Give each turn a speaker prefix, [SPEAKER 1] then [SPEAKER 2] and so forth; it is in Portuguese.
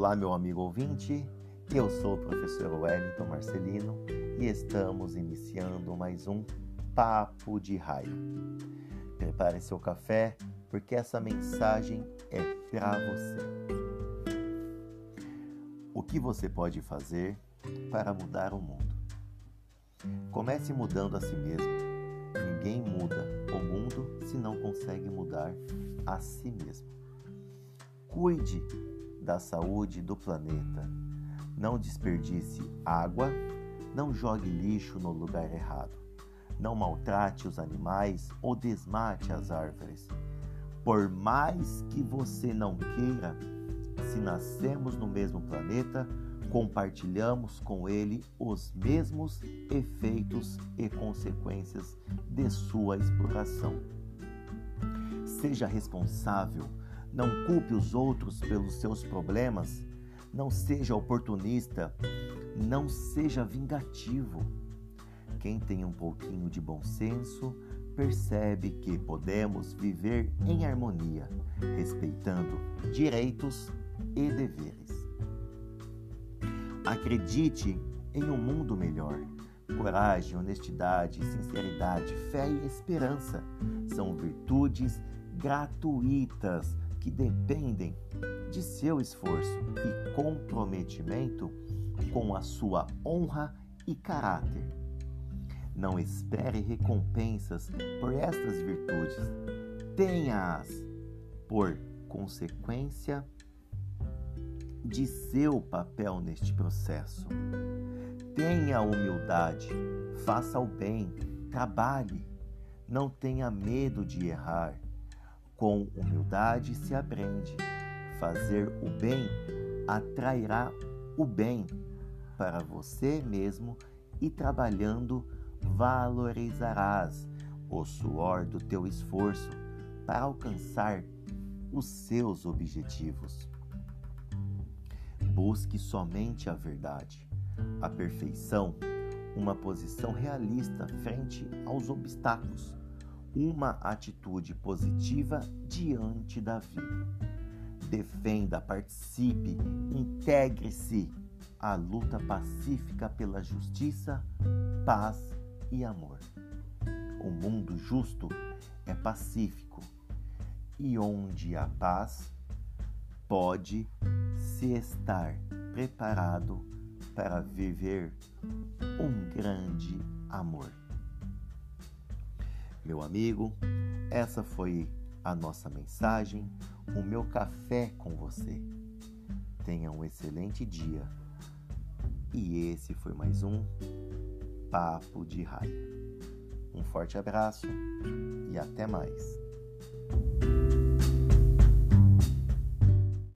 [SPEAKER 1] Olá, meu amigo ouvinte. Eu sou o professor Wellington Marcelino e estamos iniciando mais um Papo de Raio. Prepare seu café, porque essa mensagem é para você. O que você pode fazer para mudar o mundo? Comece mudando a si mesmo. Ninguém muda o mundo se não consegue mudar a si mesmo. Cuide da saúde do planeta. Não desperdice água, não jogue lixo no lugar errado. Não maltrate os animais ou desmate as árvores. Por mais que você não queira, se nascemos no mesmo planeta, compartilhamos com ele os mesmos efeitos e consequências de sua exploração. Seja responsável não culpe os outros pelos seus problemas. Não seja oportunista. Não seja vingativo. Quem tem um pouquinho de bom senso percebe que podemos viver em harmonia, respeitando direitos e deveres. Acredite em um mundo melhor. Coragem, honestidade, sinceridade, fé e esperança são virtudes gratuitas que dependem de seu esforço e comprometimento com a sua honra e caráter. Não espere recompensas por estas virtudes, tenha-as por consequência de seu papel neste processo. Tenha humildade, faça o bem, trabalhe, não tenha medo de errar com humildade se aprende. Fazer o bem atrairá o bem para você mesmo e trabalhando valorizarás o suor do teu esforço para alcançar os seus objetivos. Busque somente a verdade, a perfeição, uma posição realista frente aos obstáculos uma atitude positiva diante da vida. Defenda, participe, integre-se à luta pacífica pela justiça, paz e amor. O mundo justo é pacífico e onde há paz, pode se estar preparado para viver um grande amor. Meu amigo, essa foi a nossa mensagem, o meu café com você. Tenha um excelente dia. E esse foi mais um Papo de Raia. Um forte abraço e até mais.